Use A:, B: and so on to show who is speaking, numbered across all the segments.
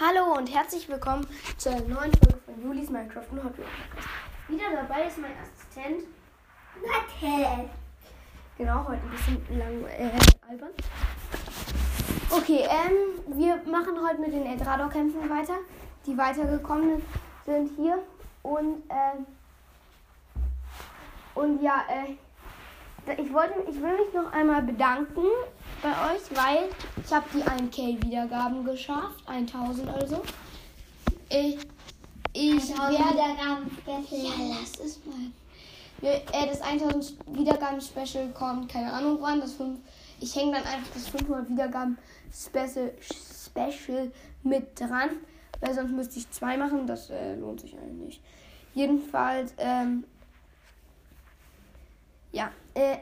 A: Hallo und herzlich willkommen zu einer neuen Folge von Julis Minecraft und Hot Wheels. Wieder dabei ist mein Assistent.
B: Mathe.
A: Genau, heute ein bisschen lang äh, albern. Okay, ähm, wir machen heute mit den Eldrador-Kämpfen weiter. Die weitergekommen sind hier. Und, ähm, und ja, äh, ich wollte, ich will mich noch einmal bedanken bei euch, weil ich habe die 1K Wiedergaben geschafft, 1000 also. Ich, ich werde
B: Wiedergaben-Special.
A: ja, lass es mal. Äh, das 1000 Wiedergaben Special kommt, keine Ahnung wann. Das 5, ich hänge dann einfach das 500 Wiedergaben Special, Special mit dran, weil sonst müsste ich zwei machen. Das äh, lohnt sich eigentlich nicht. Jedenfalls, ähm, ja, äh,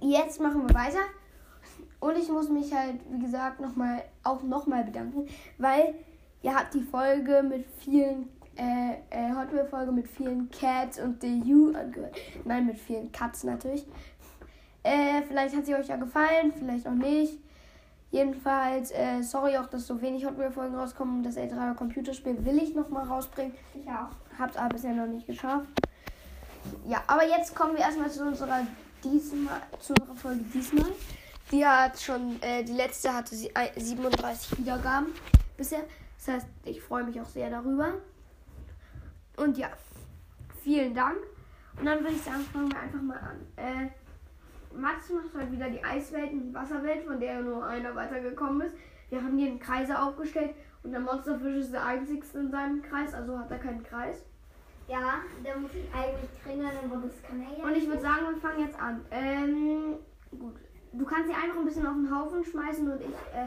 A: jetzt machen wir weiter. Und ich muss mich halt, wie gesagt, noch mal, auch nochmal bedanken, weil ihr habt die Folge mit vielen, äh, äh, Hot Wheels Folge mit vielen Cats und The You angehört. Nein, mit vielen Cuts natürlich. Äh, vielleicht hat sie euch ja gefallen, vielleicht auch nicht. Jedenfalls, äh, sorry auch, dass so wenig Hot Wheels Folgen rauskommen. Das ältere Computerspiel will ich noch mal rausbringen.
B: Ich auch.
A: Hab's aber bisher noch nicht geschafft. Ja, aber jetzt kommen wir erstmal zu unserer diesmal, zu unserer Folge diesmal. Die hat schon, äh, die letzte hatte sie ein- 37 Wiedergaben bisher. Das heißt, ich freue mich auch sehr darüber. Und ja, vielen Dank. Und dann würde ich sagen, fangen wir einfach mal an. Äh, Max macht heute wieder die Eiswelt und die Wasserwelt, von der nur einer weitergekommen ist. Wir haben hier einen Kreise aufgestellt und der Monsterfisch ist der einzigste in seinem Kreis, also hat er keinen Kreis.
B: Ja, da muss ich eigentlich trainieren, aber das kann er ja.
A: Und ich würde sagen, wir fangen jetzt an. Ähm, gut. Du kannst sie einfach ein bisschen auf den Haufen schmeißen und ich, äh,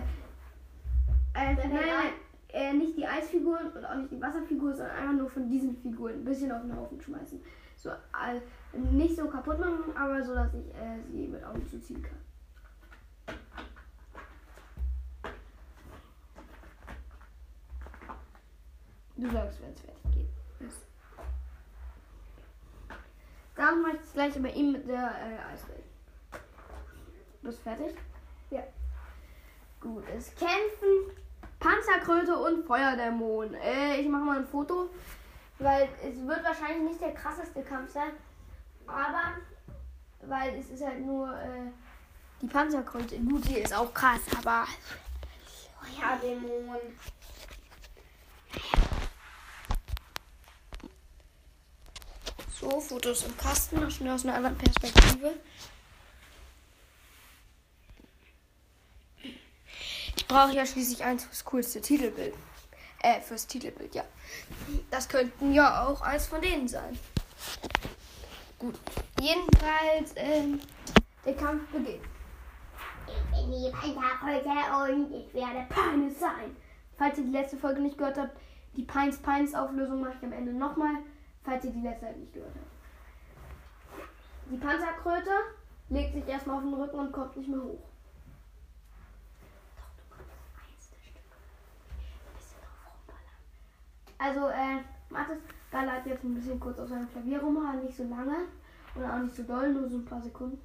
A: äh, nein, nein, äh, nicht die Eisfiguren und auch nicht die Wasserfiguren, sondern einfach nur von diesen Figuren ein bisschen auf den Haufen schmeißen. So, äh, nicht so kaputt machen, aber so, dass ich äh, sie mit Augen zuziehen kann. Du sagst, wenn es fertig geht. Ist. Dann mache ich das gleiche bei ihm mit der äh, Eiswelt. Bist du fertig?
B: Ja.
A: Gut, es kämpfen Panzerkröte und Feuerdämon. Äh, ich mache mal ein Foto, weil es wird wahrscheinlich nicht der krasseste Kampf sein. Aber, weil es ist halt nur äh, die Panzerkröte. Gut, die ist auch krass, aber
B: Feuerdämon.
A: so, Fotos im Kasten, noch schnell aus einer anderen Perspektive. Brauche ja schließlich eins fürs coolste Titelbild. Äh, fürs Titelbild, ja. Das könnten ja auch eins von denen sein. Gut. Jedenfalls, ähm, der Kampf beginnt.
B: Ich bin die Panzerkröte und ich werde
A: Pines sein. Falls ihr die letzte Folge nicht gehört habt, die Pines Pines Auflösung mache ich am Ende nochmal, falls ihr die letzte nicht gehört habt. Die Panzerkröte legt sich erstmal auf den Rücken und kommt nicht mehr hoch. Doch, du kannst das einzelne Stück ein bisschen drauf rumballern. Also, äh, Mathis ballert jetzt ein bisschen kurz auf seinem Klavier rum, aber nicht so lange und auch nicht so doll, nur so ein paar Sekunden.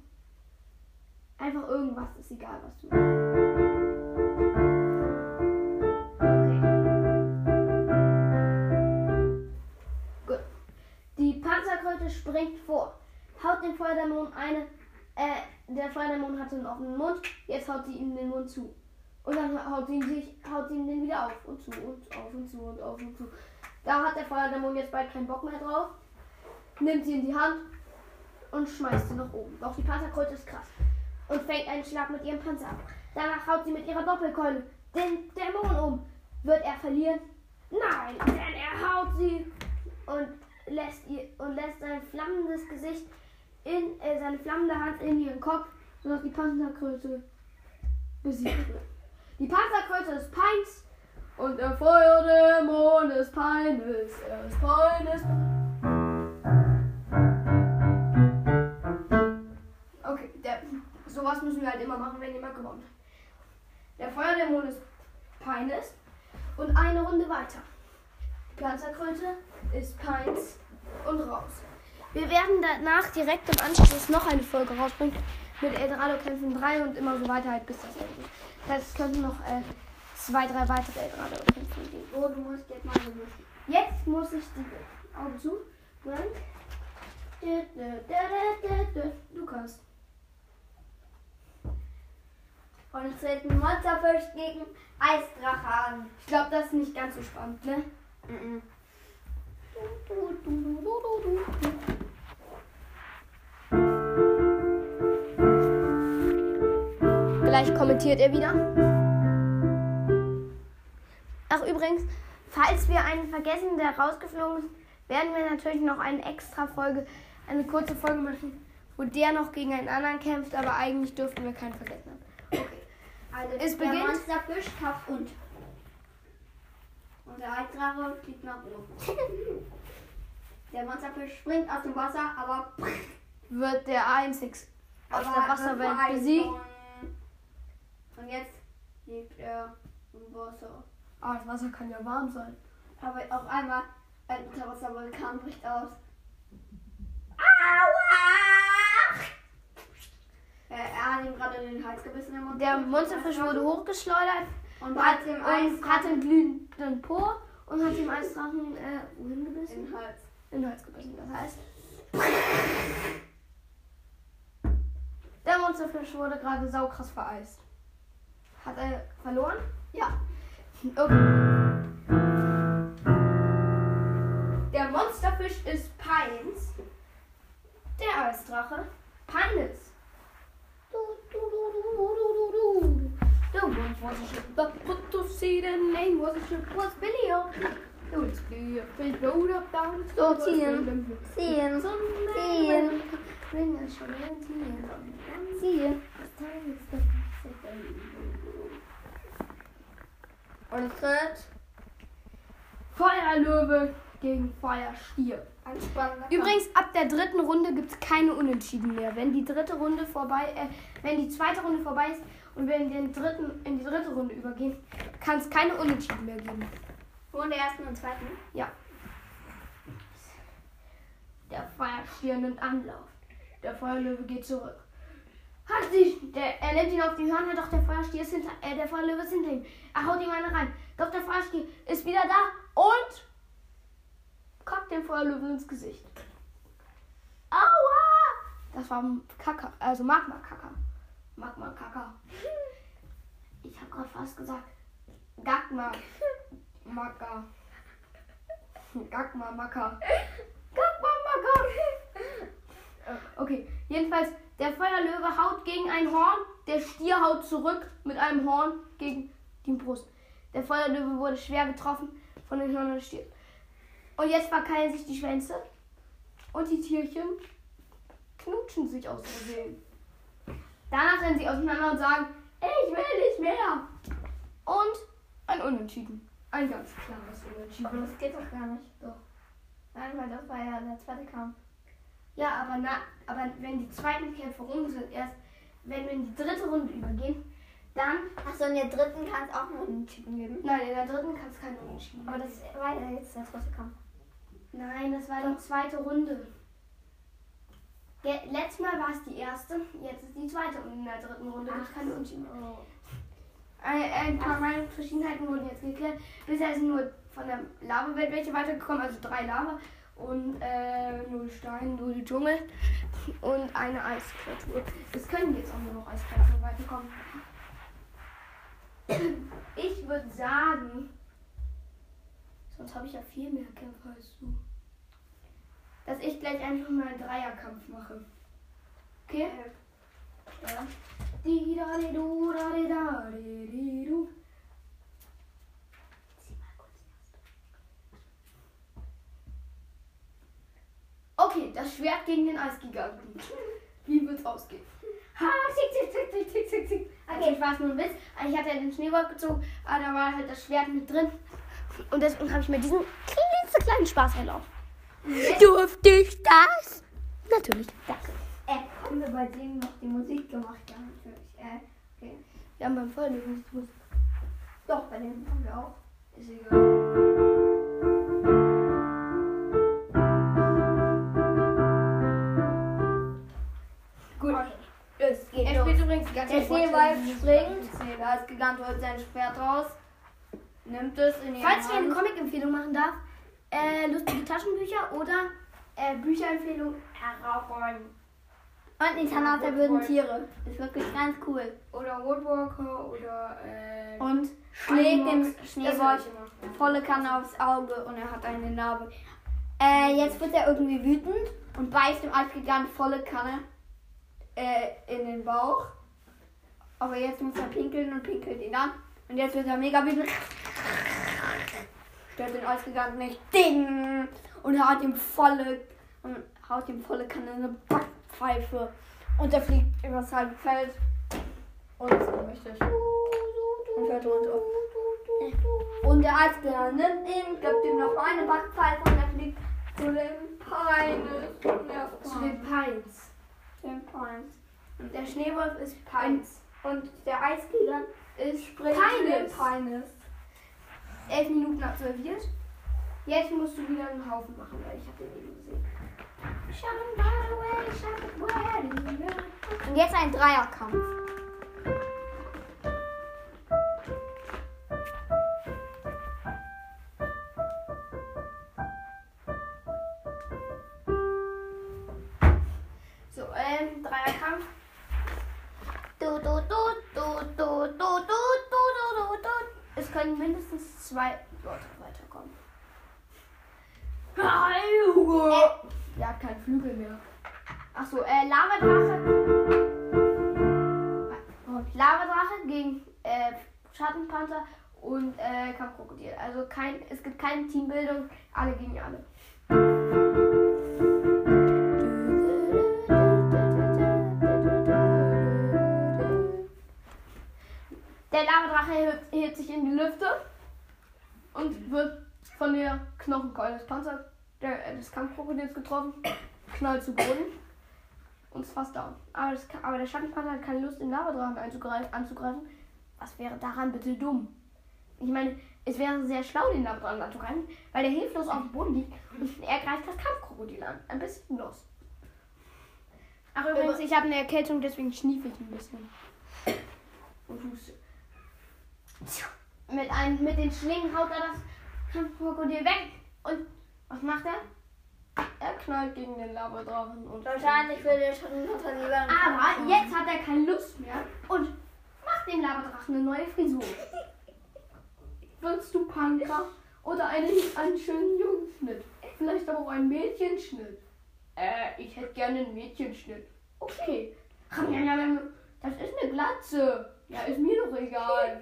A: Einfach irgendwas, ist egal, was du Gut. Die Panzerkröte springt vor. Haut den Feuerdämon eine. Äh, der Feuerdämon hatte einen offenen Mund. Jetzt haut sie ihm den Mund zu. Und dann haut sie ihn, sich, haut ihn den wieder auf und zu und auf und zu und auf und zu. Da hat der Feuerdämon jetzt bald keinen Bock mehr drauf. Nimmt sie in die Hand und schmeißt sie nach oben. Doch die Panzerkröte ist krass. Und fängt einen Schlag mit ihrem Panzer ab. Danach haut sie mit ihrer Doppelkeule den Dämon um. Wird er verlieren? Nein, denn er haut sie und lässt ihr und lässt sein flammendes Gesicht in äh, seine flammende Hand in ihren Kopf, sodass die Panzerkröte besiegt wird. Die Panzerkröte ist Pines und der Feuerdämon ist Pines. Er ist Pines. Okay, der, sowas müssen wir halt immer machen, wenn jemand gewonnen hat. Der Feuerdämon ist Pines und eine Runde weiter. Die Panzerkröte ist Pines und raus. Wir werden danach direkt im Anschluss noch eine Folge rausbringen mit Eldorado Kämpfen 3 und immer so weiter halt bis das Ende. Das es könnten noch äh, zwei, drei weitere gerade kämpfen gegen.
B: Oh, du musst jetzt mal so durch.
A: Jetzt muss ich die Augen zu. Du kannst.
B: Und es tritt ein Monsterfisch gegen Eisdrache an.
A: Ich glaube, das ist nicht ganz so spannend, ne?
B: Mhm.
A: Vielleicht kommentiert er wieder. Ach, übrigens, falls wir einen vergessen, der rausgeflogen ist, werden wir natürlich noch eine extra Folge, eine kurze Folge machen, wo der noch gegen einen anderen kämpft, aber eigentlich dürften wir keinen vergessen haben. Okay.
B: Also
A: Es
B: der
A: beginnt-
B: Monsterfisch kappt und. Und der Eisdrache fliegt nach oben. Der Monsterfisch springt aus dem Wasser, aber
A: Wird der einzig aus der Wasserwelt besiegt.
B: Und jetzt liegt er im Wasser.
A: Ah, das Wasser kann ja warm sein.
B: Aber auf einmal ein Unterwasservulkan bricht aus. Aua! Er, er hat ihm gerade den Hals gebissen, der Monsterfisch.
A: Der Monsterfisch wurde hochgeschleudert
B: und
A: hat,
B: dem
A: und
B: Eis
A: hat einen glühenden Po und hat dem Eisdrachen äh, wohin gebissen?
B: den Hals.
A: In den Hals gebissen. Das heißt. Der Monsterfisch wurde gerade saukrass vereist. Hat er verloren?
B: Ja.
A: Okay. Der Monsterfisch ist Pines. Der Eisdrache Pines. Du, du, du, du, du, du, du. The once was a ship that put to sea, the name was a ship was Billy O. The was clear, fish rode up down the
B: So,
A: street,
B: ziehen.
A: was
B: Ziehen.
A: Sonne,
B: Ziehen.
A: Ring ist schon ein Ziehen.
B: Ziehen.
A: Und tritt Feuerlöwe gegen Feuerstier.
B: Ein spannender
A: Übrigens, ab der dritten Runde gibt es keine Unentschieden mehr. Wenn die dritte Runde vorbei, äh, wenn die zweite Runde vorbei ist und wir in, den dritten, in die dritte Runde übergehen, kann es keine Unentschieden mehr geben.
B: Nur in der ersten und zweiten.
A: Ja. Der Feuerstier nimmt Anlauf. Der Feuerlöwe geht zurück. Hat sich, der, er nimmt ihn auf die Hörner, doch der Feuerstier ist hinter, äh, der Feuerlöwe ist hinter ihm. Er haut ihm eine rein. Doch der Feuerstier ist wieder da und kackt dem Feuerlöwe ins Gesicht. Aua! Das war Kaka, also Magma-Kaka. Magma-Kaka. Ich habe gerade fast gesagt, Gagma. Maka. Gagma, Maka. Äh, Okay, jedenfalls, der Feuerlöwe haut gegen ein Horn, der Stier haut zurück mit einem Horn gegen die Brust. Der Feuerlöwe wurde schwer getroffen von den Hörnern des Stiers. Und jetzt verkeilen sich die Schwänze und die Tierchen knutschen sich aus Versehen. Danach rennen sie auseinander und sagen, ich will nicht mehr. Und ein Unentschieden. Ein ganz klares Unentschieden.
B: das geht doch gar nicht. Doch. Nein, weil das war ja der zweite Kampf.
A: Ja, aber, na, aber wenn die zweiten Kämpfe rum sind, erst wenn wir in die dritte Runde übergehen, dann.
B: Achso, in der dritten kann es auch nur Unentschieden geben.
A: Nein, in der dritten kann es kein Unentschieden
B: Aber
A: geben.
B: das war ja jetzt der dritte Kampf.
A: Nein, das war die zweite Runde. Ge letztes Mal war es die erste, jetzt ist die zweite und in der dritten Runde gibt es keine Unentschieden.
B: Oh.
A: Ein, ein paar Meinungsverschiedenheiten wurden jetzt geklärt. Bisher sind nur von der Lava-Welt welche weitergekommen, also drei Lava und äh, null Stein, null Dschungel und eine Eiskreatur. Es können jetzt auch nur noch Eiskreaturen weiterkommen. Ich würde sagen, sonst habe ich ja viel mehr Kämpfer als du, dass ich gleich einfach mal einen Dreierkampf mache. Okay? Ja. Di da di du da di da di di du. Okay, das Schwert gegen den Eisgiganten. Wie wird's ausgehen? Ha, tick, tick, tick, tick, tick, tick, tick. Okay, ich war es nur ein Witz. Eigentlich hat er den Schneeball gezogen, aber da war halt das Schwert mit drin. Und deswegen habe ich mir diesen klitzekleinen Spaß erlaubt. Durfte ich das? Natürlich, danke.
B: Äh, haben wir bei dem noch die Musik gemacht? Ja, natürlich. Äh, okay.
A: Wir haben beim Vorlesen Musik.
B: Doch, bei dem haben wir auch.
A: Ist egal.
B: Es geht
A: Er spielt übrigens die ganze
B: Der Schneeball springt. Der Gigant holt sein Schwert raus. nimmt es in die
A: Falls ich eine
B: Hand.
A: Comic-Empfehlung machen darf, äh, lustige Taschenbücher oder äh, Bücherempfehlung heraufräumen.
B: Und Nintendo hat der bösen Tiere. Ist wirklich ganz cool.
C: Oder Woodwalker oder äh,
B: Und schlägt dem.
C: Das
B: Schneeball volle Kanne aufs Auge und er hat eine Narbe. Äh, jetzt wird er irgendwie wütend und beißt dem Eisgigant volle Kanne äh, in den Bauch. Aber jetzt muss er pinkeln und pinkelt ihn an. Und jetzt wird er mega wütend. Stört den Eisgigant nicht. Ding! Und hat ihm volle und haut ihm volle eine Backpfeife. Und er fliegt übers halbe Feld. Und ohnmächtig. Und fällt runter. Und der Eisbär nimmt ihn, gibt ihm noch eine Backpfeife und er fliegt zu den Pines.
A: Zu den Pines.
B: Den Pines.
A: Und der Schneewolf ist Pines.
B: Und der Eisgigant ist den
A: Pines.
B: Pines.
A: Elf Minuten absolviert. Jetzt musst du wieder einen Haufen machen, weil ich habe den eben gesehen.
B: Und jetzt ein Dreierkampf.
A: Es können mindestens zwei Leute weiterkommen.
B: Äh,
A: Er hat keinen Flügel mehr. Achso, äh, Lavadrache. Lavadrache gegen äh, Schattenpanther und äh, Kampfkrokodil. Also kein, es gibt keine Teambildung, alle gegen alle. Der Lavadrache hebt, hebt sich in die Lüfte und wird von der Knochenkeule des Panzers der, äh, des Kampfkrokodils getroffen, knallt zu Boden und ist fast down. Aber, das, aber der Schattenpanther hat keine Lust, den Lavadrachen anzugreifen. Was wäre daran bitte dumm? Ich meine, es wäre sehr schlau, den Lavadrachen anzugreifen, weil der hilflos auf dem Boden liegt und er greift das Kampfkrokodil an. Ein bisschen los. Ach übrigens, ich habe eine Erkältung, deswegen schniefe ich ein bisschen. Und huste. Mit, ein, mit den Schlingen haut er das Kampfkrokodil weg und was macht er? Er knallt gegen den Lavadrachen und
B: Wahrscheinlich würde der Schattenpanther lieber einen Kampf
A: aber jetzt hat er keine Lust mehr und macht dem Lavadrachen eine neue Frisur. Willst du Panka oder einen, einen schönen Jungschnitt? Vielleicht aber auch einen Mädchenschnitt. Äh, ich hätte gerne einen Mädchenschnitt. Okay. Das ist eine Glatze. Ja, ist mir doch egal.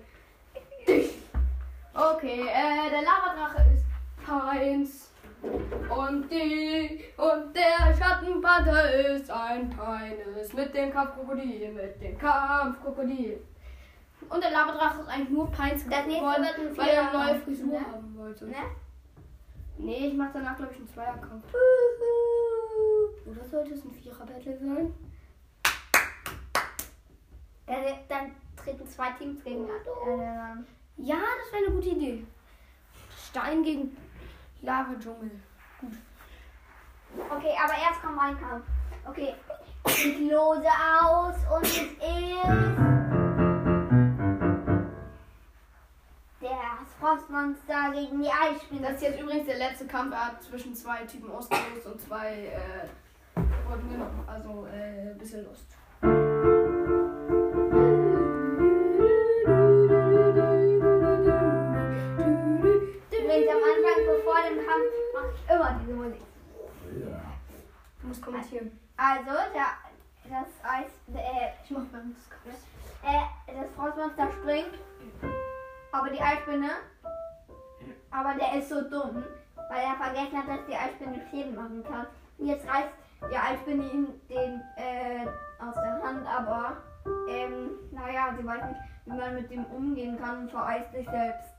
A: Okay, äh, der Lavadrache ist Pines. Und die und der Schattenpanther ist ein Pines mit dem Kampfkrokodil, mit dem Kampfkrokodil. Und der Lavadrache ist eigentlich nur
B: nächste
A: geworden, weil er eine neue Frisur
B: ne?
A: haben wollte.
B: Ne?
A: Nee, ich mach danach glaube ich einen Zweierkampf. Oder sollte es ein Vierer-Battle sein?
B: Dann, dann treten zwei Teams gegeneinander an.
A: Ja, das wäre eine gute Idee. Stein gegen Lava-Dschungel.
B: Okay, aber erst kommt mein Kampf. Okay, ich lose aus und es ist das Frostmonster gegen die Eisspinne.
A: Das ist jetzt übrigens der letzte Kampf. Er hat zwischen zwei Typen ausgelost und zwei äh, wurden genommen. Also äh, ein bisschen Lust.
B: Immer diese Musik.
A: Du musst kommentieren.
B: Also, der, das Eis, äh,
A: Ich mach Kampf.
B: äh, das Frostmonster springt, aber die Eisspinne, aber der ist so dumm, weil er vergessen hat, dass die Eisspinne Schäden machen kann. Und jetzt reißt die Eisspinne ihm den äh, aus der Hand, aber ähm, naja, sie weiß nicht, wie man mit dem umgehen kann und vereist sich selbst.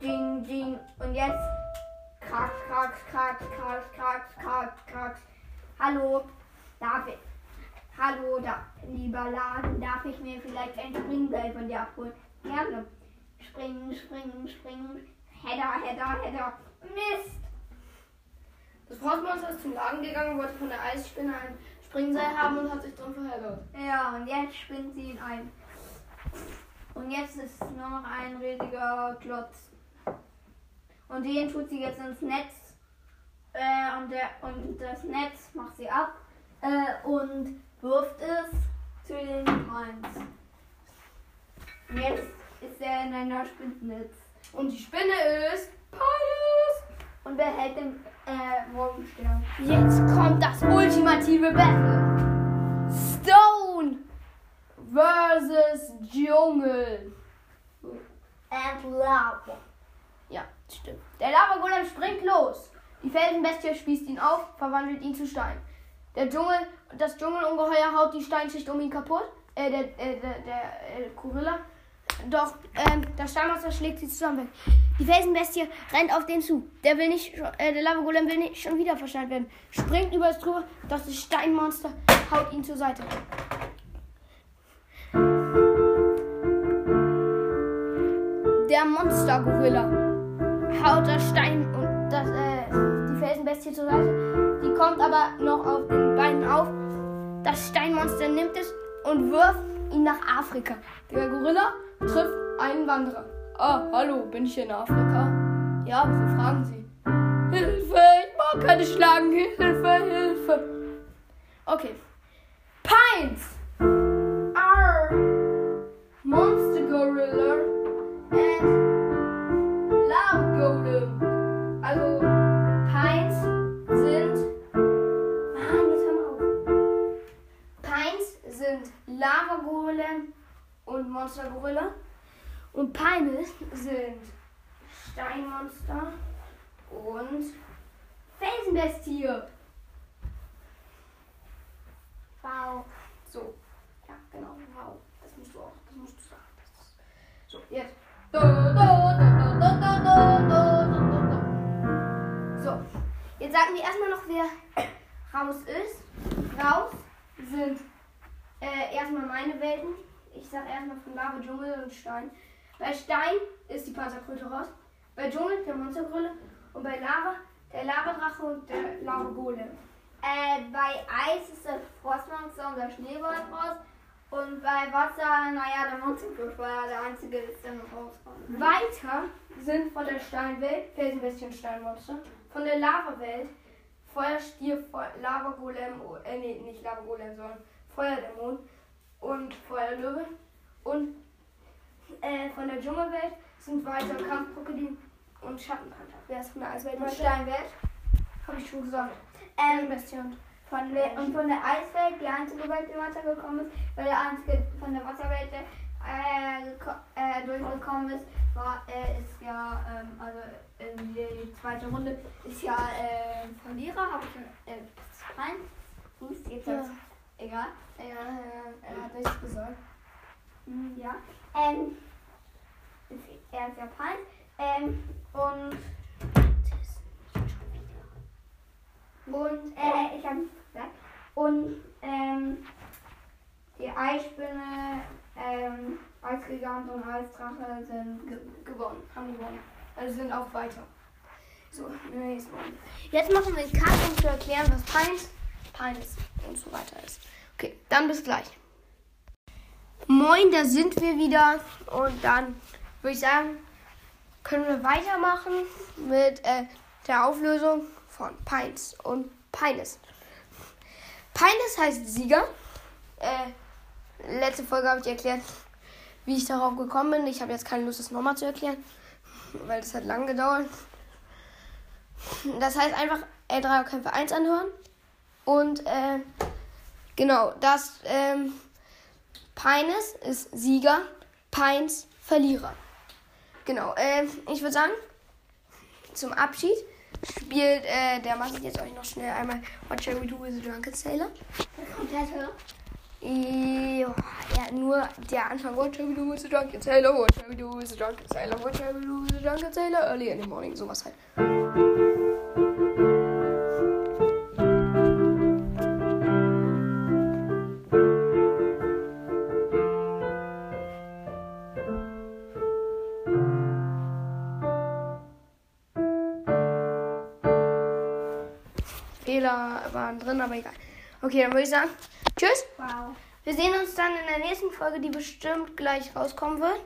B: Ding, ding. Und jetzt krax, krax, krax, krax, krax, krax, krax. Hallo, darf ich? Hallo, da, lieber Laden, darf ich mir vielleicht ein Springball von dir abholen? Gerne. Springen, springen, springen. Header, header, header. Mist.
A: Das Frostmonster ist zum Laden gegangen, wollte von der Eisspinne ein Springseil haben und hat sich drin verheddert.
B: Ja, und jetzt springt sie ihn ein. Und jetzt ist nur noch ein riesiger Klotz. Und den tut sie jetzt ins Netz. Äh, und, der, und das Netz macht sie ab äh, und wirft es zu den Pines. Und jetzt ist er in einer Spinnennetz.
A: Und die Spinne ist Pines.
B: Und wer hält den äh, Wurmstern?
A: Jetzt kommt das ultimative Battle. Stone versus Dschungel.
B: And lava.
A: Stimmt. Der Lavagolem springt los. Die Felsenbestie spießt ihn auf, verwandelt ihn zu Stein. Der Dschungel, das Dschungelungeheuer haut die Steinschicht um ihn kaputt. Äh, der, äh, der, der äh, Gorilla. Doch, ähm, der Steinmonster schlägt sie zusammen. Die Felsenbestie rennt auf den zu. Der will nicht, äh, der Lavagolem will nicht schon wieder verschneit werden. Springt über das drüber, doch das Steinmonster haut ihn zur Seite. Der Monstergorilla das Stein und das, äh, die Felsenbestie zur Seite. Die kommt aber noch auf den Beinen auf. Das Steinmonster nimmt es und wirft ihn nach Afrika. Der Gorilla trifft einen Wanderer. Ah, hallo, bin ich in Afrika? Ja, wieso fragen Sie? Hilfe, ich mag keine Schlagen. Hilfe, Hilfe. Okay. Pines. Arr. Monster Lava Golem und Monster Gorilla. Und Peine sind Steinmonster und Felsenbestie. Wow. So. Ja, genau. Wow. Das musst du auch. Das musst du sagen. so, jetzt. Do, do, do, so. Jetzt sagen wir erstmal noch, wer raus ist. Raus sind meine Welten. Ich sag erstmal von Lava, Dschungel und Stein. Bei Stein ist die Panzerkröte raus. Bei Dschungel der Monstergrille. Und bei Lava der Lavadrache und der Lava-Golem.
B: Äh, bei Eis ist das Frostmonster und der Schneeball raus. Und bei Wasser, naja, der Monsterfisch war ja der einzige, der noch rauskommt.
A: Weiter sind von der Steinwelt Felsenbestie und Steinmonster. Von der Lavawelt Feuerstier, Fe- Lavagolem, oh, äh, nee, nicht Lavagolem, sondern Feuerdämon und Feuerlöwe. Und äh, von der Dschungelwelt sind weiter Kampfkrokodil und Schattenpanther. Wer ist von der Eiswelt?
B: Von
A: weiter?
B: Steinwelt.
A: Habe ich schon gesagt.
B: Ähm,
A: und
B: von der, und von der Eiswelt, die einzige Welt, die weitergekommen ist, weil der einzige von der Wasserwelt, der äh, äh, durchgekommen ist, war, äh, ist ja, ähm, also in die zweite Runde ist ja äh, Verlierer, habe ich äh, rein. Jetzt
A: Ja.
B: Egal.
A: Ja, ja, er hat nichts gesagt.
B: Hm, Ja. Ähm, ist, er ist Japan. Ähm, und. Und, äh, ich hab nichts gesagt. Und, ähm, die Eisspinne, ähm, Eisgigant und Eisdrache sind ge gewonnen.
A: Haben gewonnen. Also sind auch weiter. So. Jetzt machen wir einen Cut, um zu erklären, was Pines, Pines und so weiter ist. Okay, dann bis gleich. Moin, da sind wir wieder. Und dann würde ich sagen, können wir weitermachen mit äh, der Auflösung von Pines und Pines. Pines heißt Sieger. Äh, letzte Folge habe ich erklärt, wie ich darauf gekommen bin. Ich habe jetzt keine Lust, das nochmal zu erklären, weil das hat lang gedauert. Das heißt einfach L3 Kämpfe 1 anhören. Und äh, genau, das ähm, Pines ist Sieger, Pines Verlierer. Genau, äh, ich würde sagen, zum Abschied spielt, äh, der mache ich jetzt euch noch schnell einmal What Shall We Do with a Drunken Sailor. Ja, ja, nur der Anfang. What shall we do with the drunken sailor? What shall we do with the drunken sailor? What shall we do with the drunken sailor? Early in the morning, sowas halt. Drin, aber egal. Okay, dann würde ich sagen, tschüss.
B: Wow.
A: Wir sehen uns dann in der nächsten Folge, die bestimmt gleich rauskommen wird.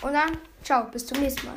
A: Und dann, ciao, bis zum nächsten Mal.